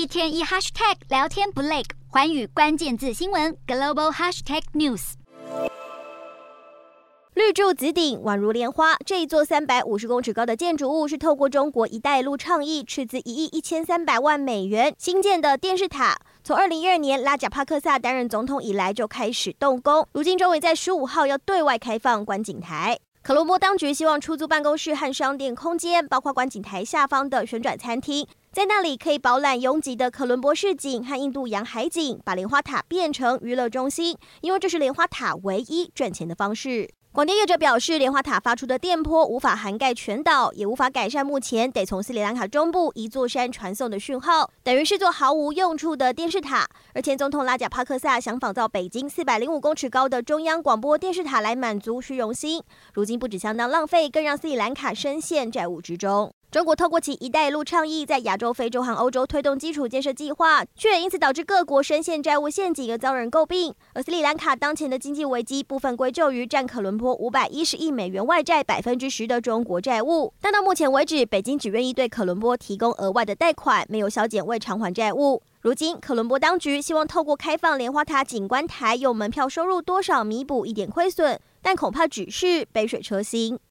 一天一 hashtag 聊天不累，寰宇关键字新闻 global hashtag news。绿柱紫顶，宛如莲花。这一座三百五十公尺高的建筑物是透过中国“一带一路”倡议，斥资一亿一千三百万美元新建的电视塔。从二零一二年拉贾帕克萨担任总统以来就开始动工，如今终于在十五号要对外开放观景台。科伦波当局希望出租办公室和商店空间，包括观景台下方的旋转餐厅，在那里可以饱览拥挤的科伦坡市景和印度洋海景，把莲花塔变成娱乐中心，因为这是莲花塔唯一赚钱的方式。广电业者表示，莲花塔发出的电波无法涵盖全岛，也无法改善目前得从斯里兰卡中部一座山传送的讯号，等于是座毫无用处的电视塔。而前总统拉贾帕克萨想仿造北京四百零五公尺高的中央广播电视塔来满足虚荣心，如今不止相当浪费，更让斯里兰卡深陷债务之中。中国透过其“一带一路”倡议，在亚洲、非洲和欧洲推动基础建设计划，却因此导致各国深陷债务陷阱而遭人诟病。而斯里兰卡当前的经济危机，部分归咎于占可伦坡五百一十亿美元外债百分之十的中国债务。但到目前为止，北京只愿意对可伦坡提供额外的贷款，没有削减未偿还债务。如今，可伦坡当局希望透过开放莲花塔景观台，用门票收入多少弥补一点亏损，但恐怕只是杯水车薪。